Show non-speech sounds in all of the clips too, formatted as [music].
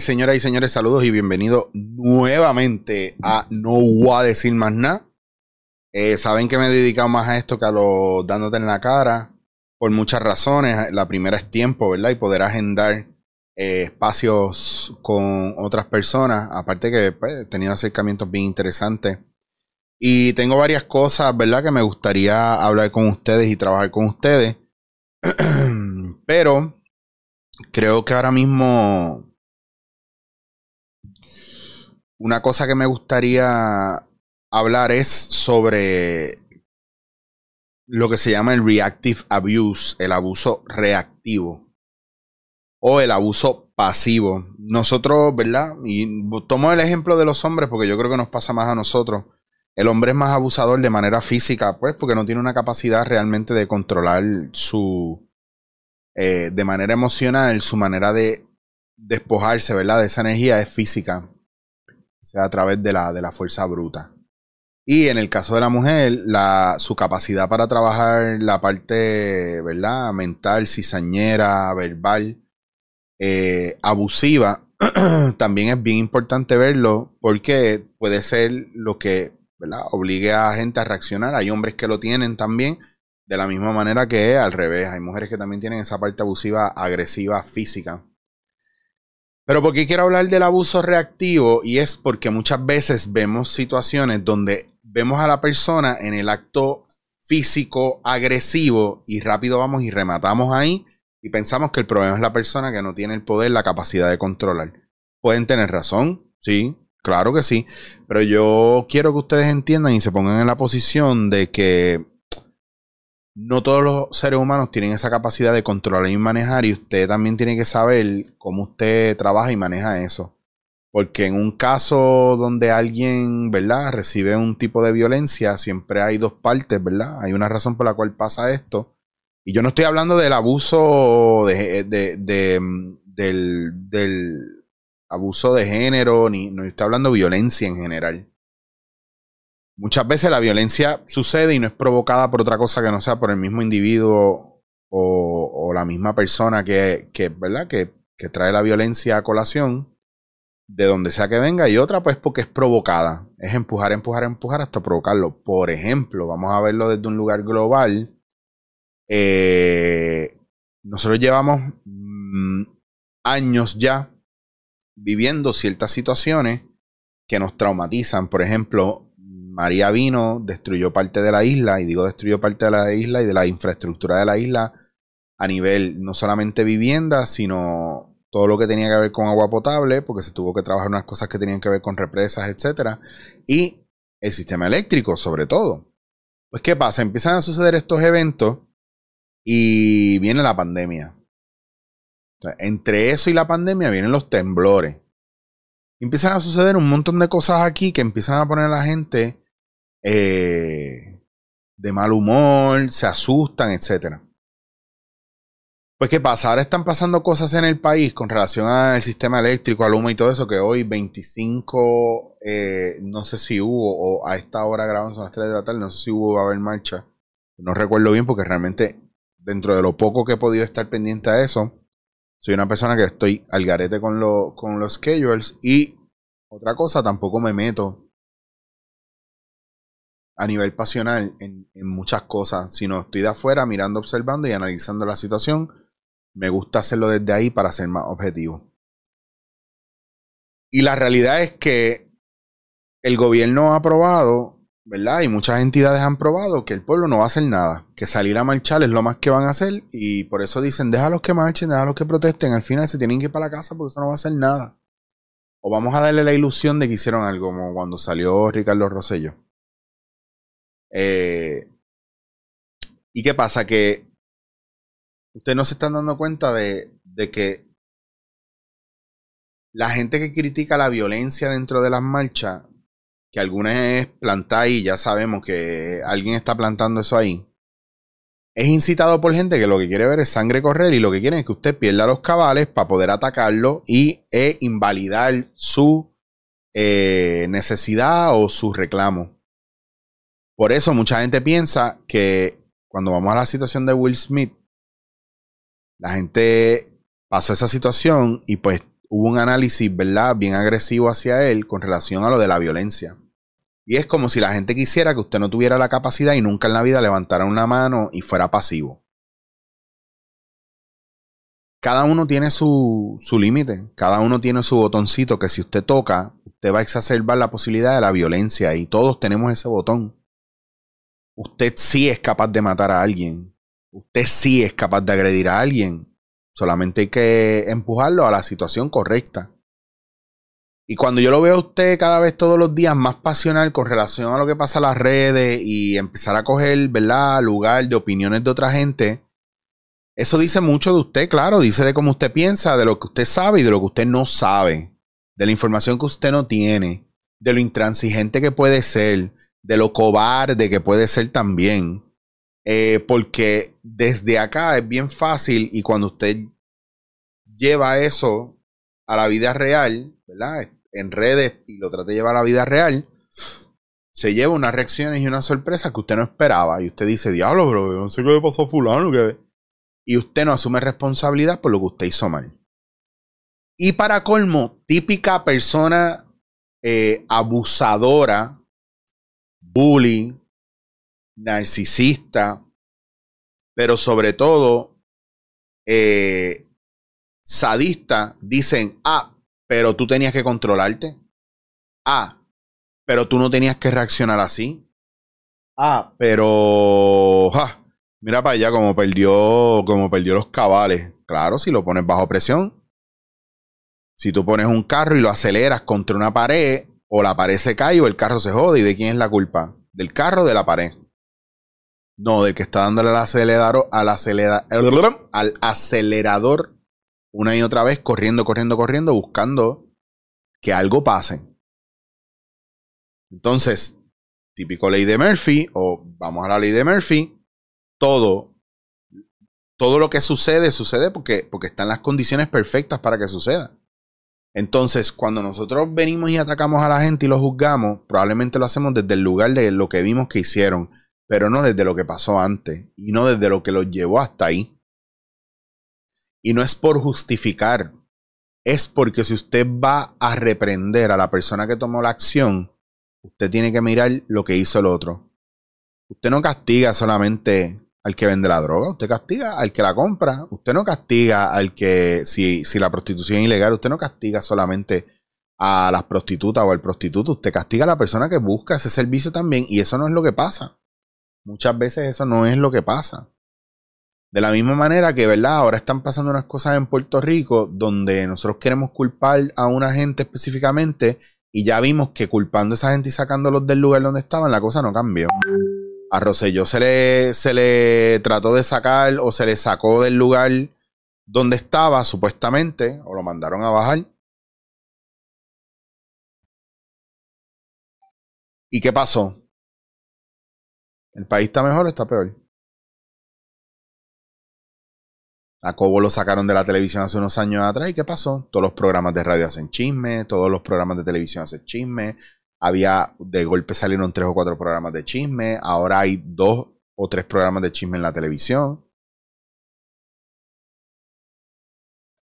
Señoras y señores, saludos y bienvenidos nuevamente a No Voy a Decir Más Nada. Eh, saben que me he dedicado más a esto que a lo dándote en la cara por muchas razones. La primera es tiempo, ¿verdad? Y poder agendar eh, espacios con otras personas. Aparte que pues, he tenido acercamientos bien interesantes. Y tengo varias cosas, ¿verdad? Que me gustaría hablar con ustedes y trabajar con ustedes. [clears throat] Pero creo que ahora mismo una cosa que me gustaría hablar es sobre lo que se llama el reactive abuse, el abuso reactivo o el abuso pasivo. Nosotros, ¿verdad? Y tomo el ejemplo de los hombres porque yo creo que nos pasa más a nosotros. El hombre es más abusador de manera física, pues, porque no tiene una capacidad realmente de controlar su, eh, de manera emocional, su manera de despojarse, ¿verdad? De esa energía es física sea a través de la, de la fuerza bruta. Y en el caso de la mujer, la, su capacidad para trabajar la parte, ¿verdad? Mental, cizañera, verbal, eh, abusiva, [clears throat] también es bien importante verlo porque puede ser lo que, ¿verdad? Obligue a gente a reaccionar. Hay hombres que lo tienen también, de la misma manera que al revés. Hay mujeres que también tienen esa parte abusiva, agresiva, física. Pero ¿por qué quiero hablar del abuso reactivo? Y es porque muchas veces vemos situaciones donde vemos a la persona en el acto físico agresivo y rápido vamos y rematamos ahí y pensamos que el problema es la persona que no tiene el poder, la capacidad de controlar. Pueden tener razón, sí, claro que sí, pero yo quiero que ustedes entiendan y se pongan en la posición de que no todos los seres humanos tienen esa capacidad de controlar y manejar y usted también tiene que saber cómo usted trabaja y maneja eso. Porque en un caso donde alguien, ¿verdad?, recibe un tipo de violencia, siempre hay dos partes, ¿verdad? Hay una razón por la cual pasa esto. Y yo no estoy hablando del abuso de, del, del abuso de género, ni no estoy hablando de violencia en general. Muchas veces la violencia sucede y no es provocada por otra cosa que no sea por el mismo individuo o, la misma persona que, ¿verdad? Que, que trae la violencia a colación, de donde sea que venga, y otra pues porque es provocada. Es empujar, empujar, empujar hasta provocarlo. Por ejemplo, vamos a verlo desde un lugar global. Eh, nosotros llevamos mm, años ya viviendo ciertas situaciones que nos traumatizan. Por ejemplo, María vino, destruyó parte de la isla, y digo destruyó parte de la isla y de la infraestructura de la isla a nivel no solamente vivienda, sino todo lo que tenía que ver con agua potable, porque se tuvo que trabajar unas cosas que tenían que ver con represas, etcétera, y el sistema eléctrico, sobre todo. Pues, ¿qué pasa? Empiezan a suceder estos eventos y viene la pandemia. entre eso y la pandemia vienen los temblores. Empiezan a suceder un montón de cosas aquí que empiezan a poner a la gente eh, de mal humor, se asustan, etc. Pues, ¿qué pasa? Ahora están pasando cosas en el país con relación al sistema eléctrico, al humo y todo eso, que hoy 25, eh, no sé si hubo, o a esta hora grabamos a las 3 de la tarde, no sé si hubo, va a haber marcha. No recuerdo bien porque realmente, dentro de lo poco que he podido estar pendiente a eso, soy una persona que estoy al garete con, lo, con los schedules y otra cosa, tampoco me meto a nivel pasional en, muchas cosas, sino estoy de afuera mirando, observando y analizando la situación. Me gusta hacerlo desde ahí para ser más objetivo. Y la realidad es que el gobierno ha aprobado, ¿verdad? Y muchas entidades han probado que el pueblo no va a hacer nada, que salir a marchar es lo más que van a hacer y por eso dicen, déjalos que marchen, déjalos que protesten, al final se tienen que ir para la casa porque eso no va a hacer nada. O vamos a darle la ilusión de que hicieron algo, como cuando salió Ricardo Rosello. Eh, ¿Y qué pasa? Que ustedes no se están dando cuenta de, de que la gente que critica la violencia dentro de las marchas, que algunas es plantar y ya sabemos que alguien está plantando eso ahí, es incitado por gente que lo que quiere ver es sangre correr y lo que quiere es que usted pierda los cabales para poder atacarlo y e invalidar su eh, necesidad o su reclamo. Por eso mucha gente piensa que cuando vamos a la situación de Will Smith, la gente pasó esa situación y pues hubo un análisis, ¿verdad? Bien agresivo hacia él con relación a lo de la violencia. Y es como si la gente quisiera que usted no tuviera la capacidad y nunca en la vida levantara una mano y fuera pasivo. Cada uno tiene su, su límite, cada uno tiene su botoncito que si usted toca, usted va a exacerbar la posibilidad de la violencia y todos tenemos ese botón. Usted sí es capaz de matar a alguien, usted sí es capaz de agredir a alguien, solamente hay que empujarlo a la situación correcta. Y cuando yo lo veo a usted cada vez todos los días más pasional con relación a lo que pasa en las redes y empezar a coger, ¿verdad?, lugar de opiniones de otra gente, eso dice mucho de usted, claro, dice de cómo usted piensa, de lo que usted sabe y de lo que usted no sabe, de la información que usted no tiene, de lo intransigente que puede ser, de lo cobarde que puede ser también. Eh, porque desde acá es bien fácil y cuando usted lleva eso a la vida real, ¿verdad? en redes y lo trate de llevar a la vida real, se lleva unas reacciones y una sorpresa que usted no esperaba. Y usted dice, diablo, bro, no sé qué le pasó a fulano. Y usted no asume responsabilidad por lo que usted hizo mal. Y para colmo, típica persona eh, abusadora, bully, narcisista, pero sobre todo eh, sadista, dicen, ah, pero tú tenías que controlarte. Ah, pero tú no tenías que reaccionar así. Ah, pero... mira para allá como perdió, como perdió los cabales. Claro, si lo pones bajo presión. Si tú pones un carro y lo aceleras contra una pared, o la pared se cae o el carro se jode. ¿Y de quién es la culpa? ¿Del carro o de la pared? No, del que está dándole al acelerador, al, al acelerador una y otra vez corriendo, corriendo, corriendo, buscando que algo pase. Entonces, típico ley de Murphy, o vamos a la ley de Murphy, todo, todo lo que sucede, sucede porque, porque están las condiciones perfectas para que suceda. Entonces, cuando nosotros venimos y atacamos a la gente y lo juzgamos, probablemente lo hacemos desde el lugar de lo que vimos que hicieron, pero no desde lo que pasó antes y no desde lo que los llevó hasta ahí. Y no es por justificar, es porque si usted va a reprender a la persona que tomó la acción, usted tiene que mirar lo que hizo el otro. Usted no castiga solamente al que vende la droga, usted castiga al que la compra, usted no castiga al que, si, si la prostitución es ilegal, usted no castiga solamente a las prostitutas o al prostituto, usted castiga a la persona que busca ese servicio también y eso no es lo que pasa. Muchas veces eso no es lo que pasa. De la misma manera que, ¿verdad? Ahora están pasando unas cosas en Puerto Rico donde nosotros queremos culpar a una gente específicamente y ya vimos que culpando a esa gente y sacándolos del lugar donde estaban, la cosa no cambió. A Rosselló se le, se le trató de sacar o se le sacó del lugar donde estaba, supuestamente, o lo mandaron a bajar. ¿Y qué pasó? ¿El país está mejor o está peor? A Cobo lo sacaron de la televisión hace unos años atrás. ¿Y qué pasó? Todos los programas de radio hacen chisme, todos los programas de televisión hacen chisme. Había, de golpe salieron tres o cuatro programas de chisme. Ahora hay dos o tres programas de chisme en la televisión.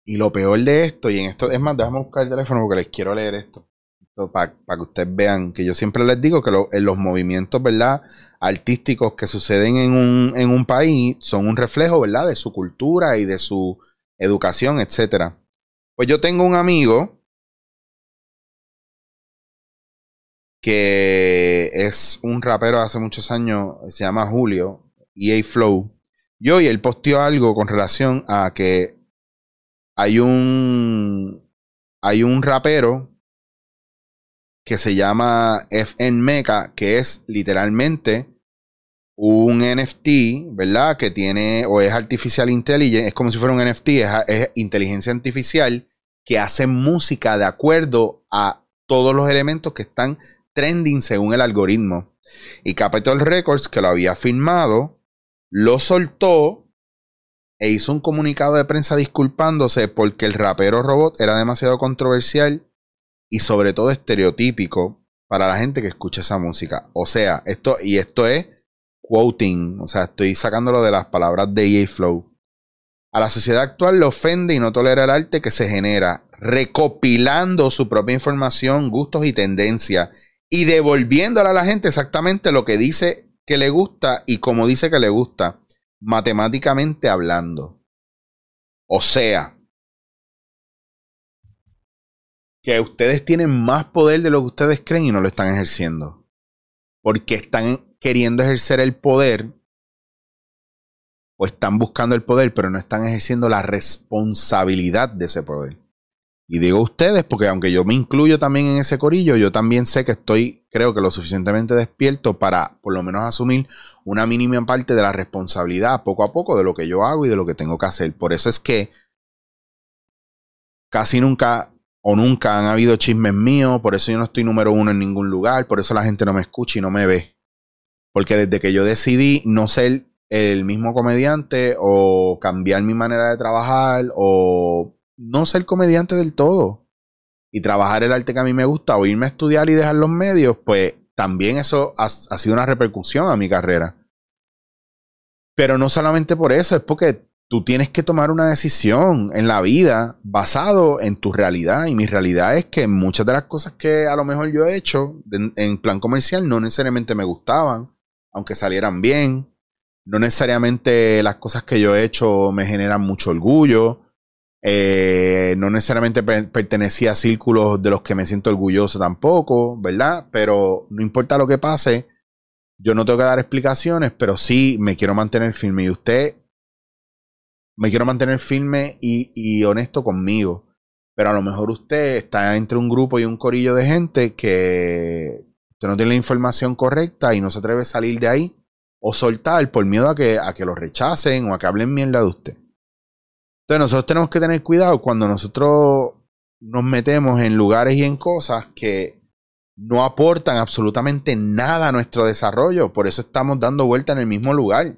Y lo peor de esto, y en esto, es más, déjame buscar el teléfono porque les quiero leer esto. Para que ustedes vean que yo siempre les digo que en los movimientos, ¿verdad? artísticos que suceden en un, en un país son un reflejo, ¿verdad? De su cultura y de su educación, etc. Pues yo tengo un amigo que es un rapero hace muchos años, se llama Julio, EA Flow. Y hoy él posteó algo con relación a que hay un, hay un rapero que se llama FN Mecha, que es literalmente un NFT, ¿verdad? Que tiene, o es Artificial Intelligence, es como si fuera un NFT, es, inteligencia artificial que hace música de acuerdo a todos los elementos que están trending según el algoritmo. Y Capitol Records, que lo había firmado, lo soltó e hizo un comunicado de prensa disculpándose porque el rapero robot era demasiado controversial y sobre todo estereotípico para la gente que escucha esa música. O sea, esto, y esto es quoting, o sea, estoy sacándolo de las palabras de EA Flow. A la sociedad actual le ofende y no tolera el arte que se genera, recopilando su propia información, gustos y tendencias y devolviéndole a la gente exactamente lo que dice que le gusta y como dice que le gusta, matemáticamente hablando. O sea, que ustedes tienen más poder de lo que ustedes creen y no lo están ejerciendo. Porque están queriendo ejercer el poder o están buscando el poder, pero no están ejerciendo la responsabilidad de ese poder. Y digo ustedes, porque aunque yo me incluyo también en ese corillo, yo también sé que estoy, creo que lo suficientemente despierto para por lo menos asumir una mínima parte de la responsabilidad poco a poco de lo que yo hago y de lo que tengo que hacer. Por eso es que casi nunca o nunca han habido chismes míos, por eso yo no estoy número uno en ningún lugar, por eso la gente no me escucha y no me ve. Porque desde que yo decidí no ser el mismo comediante o cambiar mi manera de trabajar o no ser comediante del todo y trabajar el arte que a mí me gusta o irme a estudiar y dejar los medios, pues también eso ha, ha sido una repercusión a mi carrera. Pero no solamente por eso, es porque tú tienes que tomar una decisión en la vida basado en tu realidad. Y mi realidad es que muchas de las cosas que a lo mejor yo he hecho en plan comercial no necesariamente me gustaban, aunque salieran bien. No necesariamente las cosas que yo he hecho me generan mucho orgullo. Eh, no necesariamente pertenecía a círculos de los que me siento orgulloso tampoco, ¿verdad? Pero no importa lo que pase, yo no tengo que dar explicaciones, pero sí me quiero mantener firme. Y usted, me quiero mantener firme y, honesto conmigo. Pero a lo mejor usted está entre un grupo y un corillo de gente que usted no tiene la información correcta y no se atreve a salir de ahí o soltar por miedo a que, a que lo rechacen o a que hablen mierda de usted. Entonces nosotros tenemos que tener cuidado cuando nosotros nos metemos en lugares y en cosas que no aportan absolutamente nada a nuestro desarrollo. Por eso estamos dando vuelta en el mismo lugar.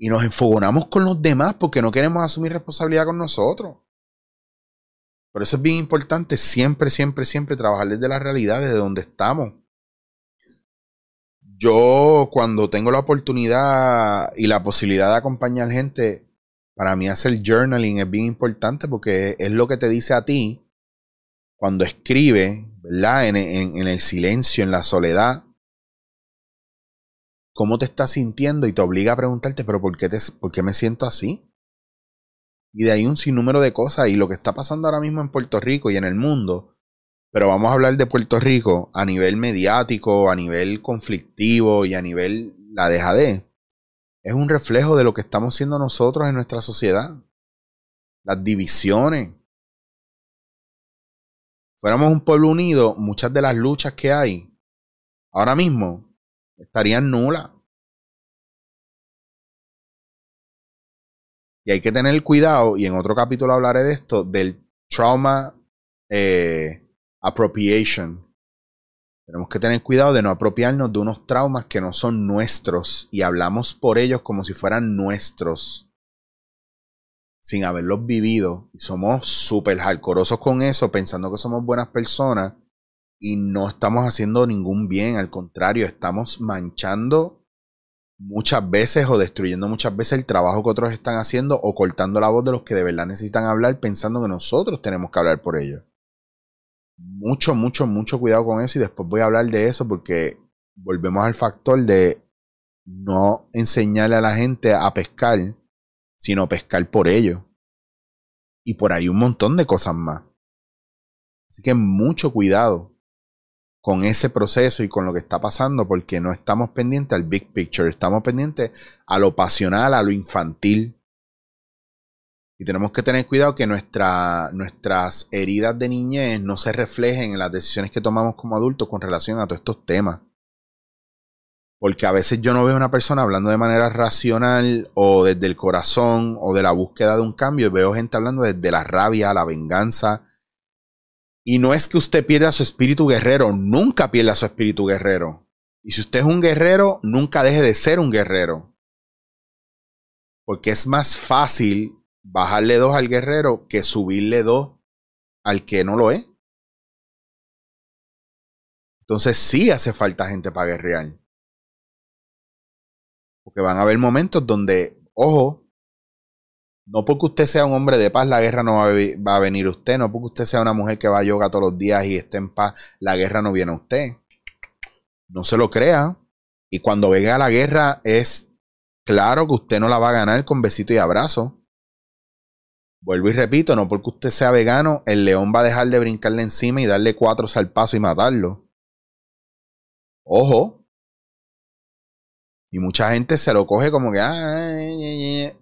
Y nos enfogonamos con los demás porque no queremos asumir responsabilidad con nosotros. Por eso es bien importante siempre, siempre, siempre trabajar desde la realidad, desde donde estamos yo cuando tengo la oportunidad y la posibilidad de acompañar gente, para mí hacer journaling es bien importante porque es lo que te dice a ti cuando escribe, ¿verdad? En, el silencio, en la soledad, cómo te estás sintiendo y te obliga a preguntarte, pero ¿por qué, te, ¿por qué me siento así? Y de ahí un sinnúmero de cosas. Y lo que está pasando ahora mismo en Puerto Rico y en el mundo pero vamos a hablar de Puerto Rico a nivel mediático, a nivel conflictivo y a nivel la dejadez. Es un reflejo de lo que estamos siendo nosotros en nuestra sociedad. Las divisiones. Fuéramos un pueblo unido, muchas de las luchas que hay ahora mismo estarían nulas. Y hay que tener cuidado, y en otro capítulo hablaré de esto, del trauma eh, appropriation. Tenemos que tener cuidado de no apropiarnos de unos traumas que no son nuestros y hablamos por ellos como si fueran nuestros sin haberlos vivido. Y somos súper jalcorosos con eso, pensando que somos buenas personas y no estamos haciendo ningún bien. Al contrario, estamos manchando muchas veces o destruyendo muchas veces el trabajo que otros están haciendo o cortando la voz de los que de verdad necesitan hablar pensando que nosotros tenemos que hablar por ellos mucho, mucho, mucho cuidado con eso y después voy a hablar de eso porque volvemos al factor de no enseñarle a la gente a pescar, sino pescar por ello. Y por ahí un montón de cosas más. Así que mucho cuidado con ese proceso y con lo que está pasando porque no estamos pendientes al big picture, estamos pendientes a lo pasional, a lo infantil. Y tenemos que tener cuidado que nuestra, nuestras heridas de niñez no se reflejen en las decisiones que tomamos como adultos con relación a todos estos temas. Porque a veces yo no veo una persona hablando de manera racional o desde el corazón o de la búsqueda de un cambio. Veo gente hablando desde la rabia, la venganza. Y no es que usted pierda su espíritu guerrero, nunca pierda su espíritu guerrero. Y si usted es un guerrero, nunca deje de ser un guerrero. Porque es más fácil bajarle dos al guerrero que subirle dos al que no lo es. Entonces sí hace falta gente para guerrear. Porque van a haber momentos donde, ojo, No porque usted sea un hombre de paz, la guerra no va a, venir a usted. No porque usted sea una mujer que va a yoga todos los días y esté en paz, la guerra no viene a usted. No se lo crea. Y cuando venga la guerra es claro que usted no la va a ganar con besito y abrazo. Vuelvo y repito, no porque usted sea vegano, el león va a dejar de brincarle encima y darle cuatro salpazos y matarlo. Ojo. Y mucha gente se lo coge como que, ah,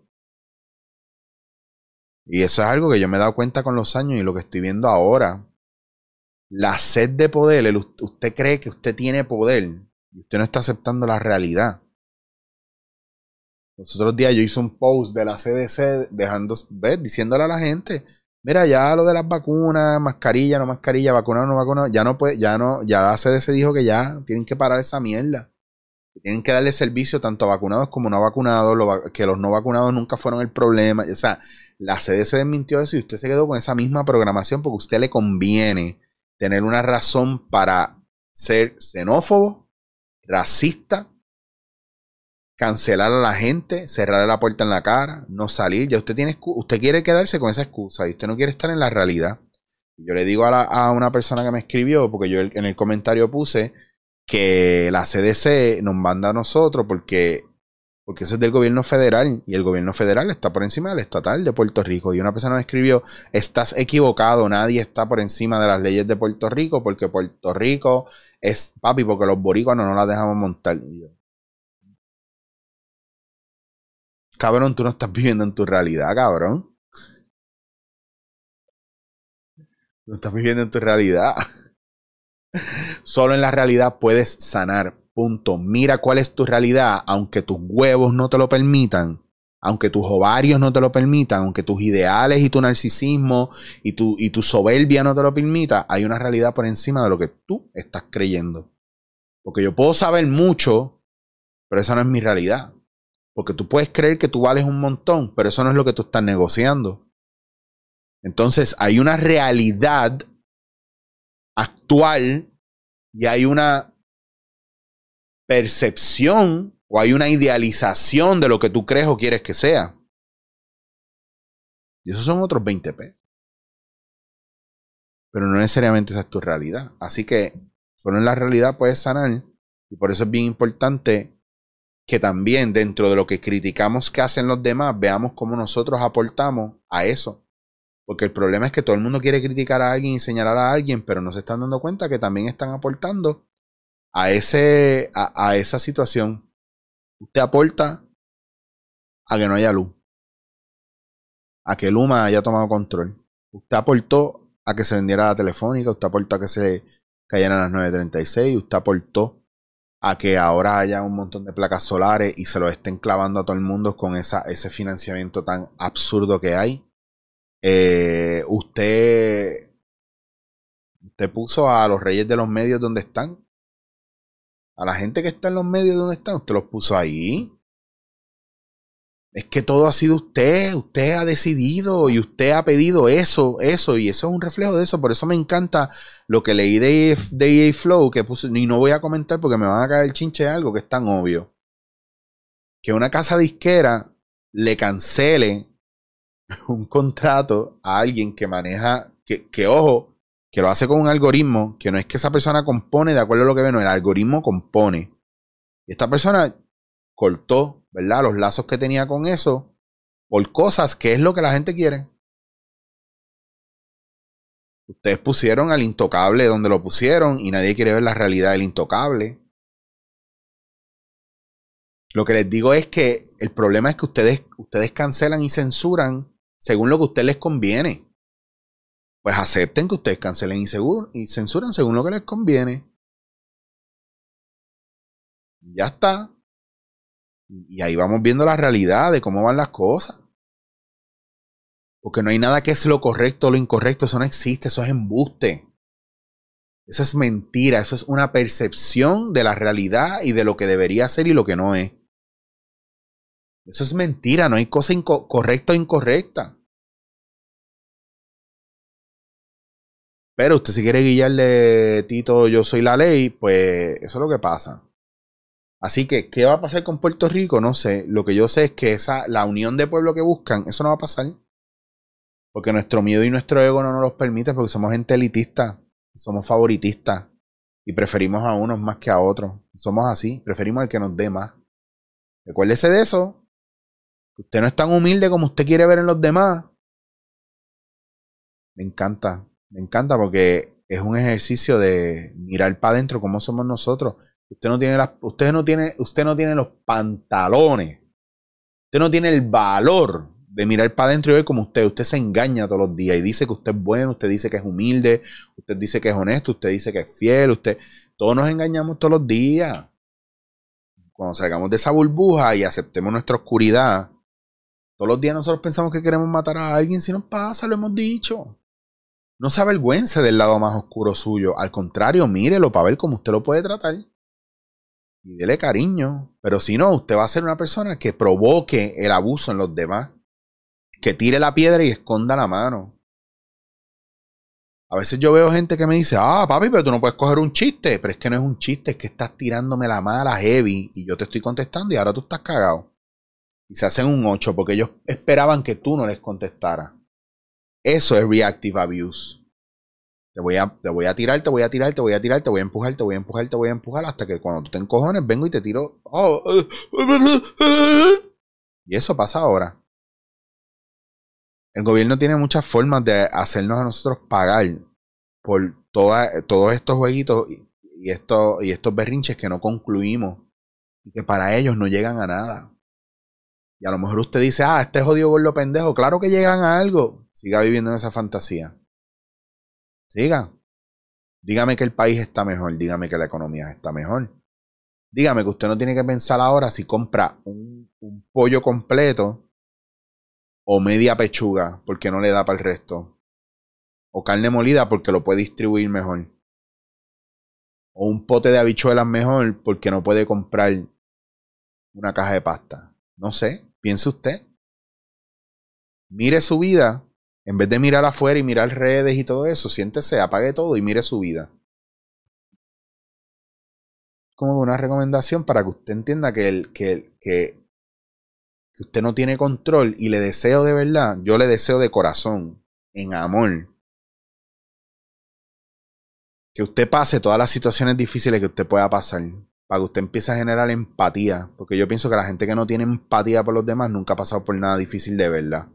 y eso es algo que yo me he dado cuenta con los años y lo que estoy viendo ahora. La sed de poder, usted cree que usted tiene poder y usted no está aceptando la realidad. Los otros días yo hice un post de la CDC dejando, ver, diciéndole a la gente, mira, ya lo de las vacunas, mascarilla, no mascarilla, vacuna, no vacuna, ya no puede, ya no, ya la CDC dijo que ya tienen que parar esa mierda. Tienen que darle servicio tanto a vacunados como no vacunados, que los no vacunados nunca fueron el problema. O sea, la CDC desmintió eso y usted se quedó con esa misma programación porque a usted le conviene tener una razón para ser xenófobo, racista, cancelar a la gente, cerrarle la puerta en la cara, no salir. Ya usted tiene usted quiere quedarse con esa excusa y usted no quiere estar en la realidad. Yo le digo a, a una persona que me escribió, porque yo en el comentario puse que la CDC nos manda a nosotros porque porque eso es del gobierno federal y el gobierno federal está por encima del estatal de Puerto Rico. Y una persona me escribió, estás equivocado, nadie está por encima de las leyes de Puerto Rico porque Puerto Rico es papi, porque los boricuanos no la dejamos montar. Cabrón, tú no estás viviendo en tu realidad, cabrón. No estás viviendo en tu realidad. [laughs] Solo en la realidad puedes sanar. Punto. Mira cuál es tu realidad, aunque tus huevos no te lo permitan, aunque tus ovarios no te lo permitan, aunque tus ideales y tu narcisismo y tu, y tu soberbia no te lo permita, hay una realidad por encima de lo que tú estás creyendo. Porque yo puedo saber mucho, pero esa no es mi realidad. Porque tú puedes creer que tú vales un montón, pero eso no es lo que tú estás negociando. Entonces hay una realidad actual y hay una percepción o hay una idealización de lo que tú crees o quieres que sea. Y esos son otros 20 p. Pero no necesariamente esa es tu realidad. Así que solo en la realidad puedes sanar. Y por eso es bien importante que también dentro de lo que criticamos que hacen los demás, veamos cómo nosotros aportamos a eso. Porque el problema es que todo el mundo quiere criticar a alguien y señalar a alguien, pero no se están dando cuenta que también están aportando a, ese, a, esa situación. Usted aporta a que no haya luz. A que Luma haya tomado control. Usted aportó a que se vendiera la telefónica. Usted aportó a que se cayeran las 936. Usted aportó a que ahora haya un montón de placas solares y se lo estén clavando a todo el mundo con esa, ese financiamiento tan absurdo que hay. Eh, usted, usted puso a los reyes de los medios donde están. A la gente que está en los medios donde están, usted los puso ahí. Es que todo ha sido usted, usted ha decidido y usted ha pedido eso, eso, y eso es un reflejo de eso. Por eso me encanta lo que leí de, de EA Flow, que puse, y no voy a comentar porque me van a caer el chinche de algo que es tan obvio. Que una casa disquera le cancele [laughs] un contrato a alguien que maneja, que, que ojo, que lo hace con un algoritmo, que no es que esa persona compone de acuerdo a lo que ve, no, el algoritmo compone. Esta persona cortó, ¿verdad? Los lazos que tenía con eso por cosas que es lo que la gente quiere. Ustedes pusieron al intocable donde lo pusieron y nadie quiere ver la realidad del intocable. Lo que les digo es que el problema es que ustedes, ustedes cancelan y censuran según lo que a ustedes les conviene. Pues acepten que ustedes cancelen y, y censuran según lo que les conviene. Ya está. Y ahí vamos viendo la realidad de cómo van las cosas. Porque no hay nada que es lo correcto o lo incorrecto. Eso no existe. Eso es embuste. Eso es mentira. Eso es una percepción de la realidad y de lo que debería ser y lo que no es. Eso es mentira, no hay cosa correcta o incorrecta. Pero usted si quiere guiarle Tito, yo soy la ley, pues eso es lo que pasa. Así que, ¿qué va a pasar con Puerto Rico? No sé. Lo que yo sé es que esa, la unión de pueblo que buscan, eso no va a pasar. Porque nuestro miedo y nuestro ego no nos los permite porque somos gente elitista, somos favoritistas y preferimos a unos más que a otros. Somos así, preferimos al que nos dé más. Recuérdese de eso. Usted no es tan humilde como usted quiere ver en los demás. Me encanta, me encanta porque es un ejercicio de mirar para adentro cómo somos nosotros. Usted no tiene las, usted no tiene, usted no tiene los pantalones. Usted no tiene el valor de mirar para adentro y ver como usted. Usted se engaña todos los días y dice que usted es bueno, usted dice que es humilde, usted dice que es honesto, usted dice que es fiel, usted. Todos nos engañamos todos los días. Cuando salgamos de esa burbuja y aceptemos nuestra oscuridad, todos los días nosotros pensamos que queremos matar a alguien, si nos pasa, lo hemos dicho. No se avergüence del lado más oscuro suyo. Al contrario, mírelo para ver cómo usted lo puede tratar y dele cariño. Pero si no, usted va a ser una persona que provoque el abuso en los demás, que tire la piedra y esconda la mano. A veces yo veo gente que me dice, ah, papi, pero tú no puedes coger un chiste. Pero es que no es un chiste, es que estás tirándome la mala heavy y yo te estoy contestando y ahora tú estás cagado. Y se hacen un 8 porque ellos esperaban que tú no les contestaras. Eso es reactive abuse. Te voy, a, te voy a tirar, te voy a tirar, te voy a tirar, te voy a empujar, te voy a empujar, te voy a empujar, hasta que cuando tú te encojones vengo y te tiro. Oh, y eso pasa ahora. El gobierno tiene muchas formas de hacernos a nosotros pagar por todos estos jueguitos y, y, esto, y estos berrinches que no concluimos y que para ellos no llegan a nada. Y a lo mejor usted dice, ah, este jodido lo pendejo. Claro que llegan a algo. Siga viviendo en esa fantasía. Siga. Dígame que el país está mejor, dígame que la economía está mejor. Dígame que usted no tiene que pensar ahora si compra un, pollo completo o media pechuga porque no le da para el resto. O carne molida porque lo puede distribuir mejor. O un pote de habichuelas mejor porque no puede comprar una caja de pasta. No sé, piense usted. Mire su vida en vez de mirar afuera y mirar redes y todo eso, siéntese, apague todo y mire su vida. Como una recomendación para que usted entienda que, usted no tiene control y le deseo de verdad, yo le deseo de corazón, en amor, que usted pase todas las situaciones difíciles que usted pueda pasar, para que usted empiece a generar empatía, porque yo pienso que la gente que no tiene empatía por los demás nunca ha pasado por nada difícil de verdad.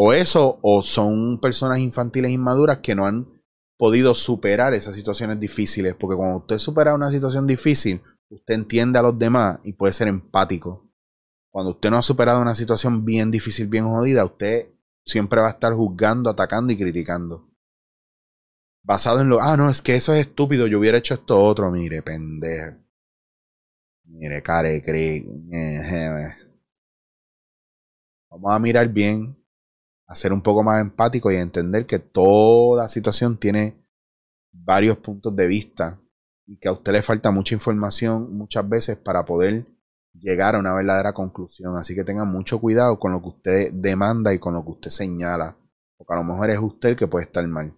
O eso, o son personas infantiles inmaduras que no han podido superar esas situaciones difíciles. Porque cuando usted supera una situación difícil, usted entiende a los demás y puede ser empático. Cuando usted no ha superado una situación bien difícil, bien jodida, usted siempre va a estar juzgando, atacando y criticando. Basado en lo, ah, no, es que eso es estúpido, yo hubiera hecho esto otro, mire, pendejo. Mire, care, cree. Vamos a mirar bien a ser un poco más empático y entender que toda situación tiene varios puntos de vista y que a usted le falta mucha información muchas veces para poder llegar a una verdadera conclusión. Así que tenga mucho cuidado con lo que usted demanda y con lo que usted señala, porque a lo mejor es usted el que puede estar mal.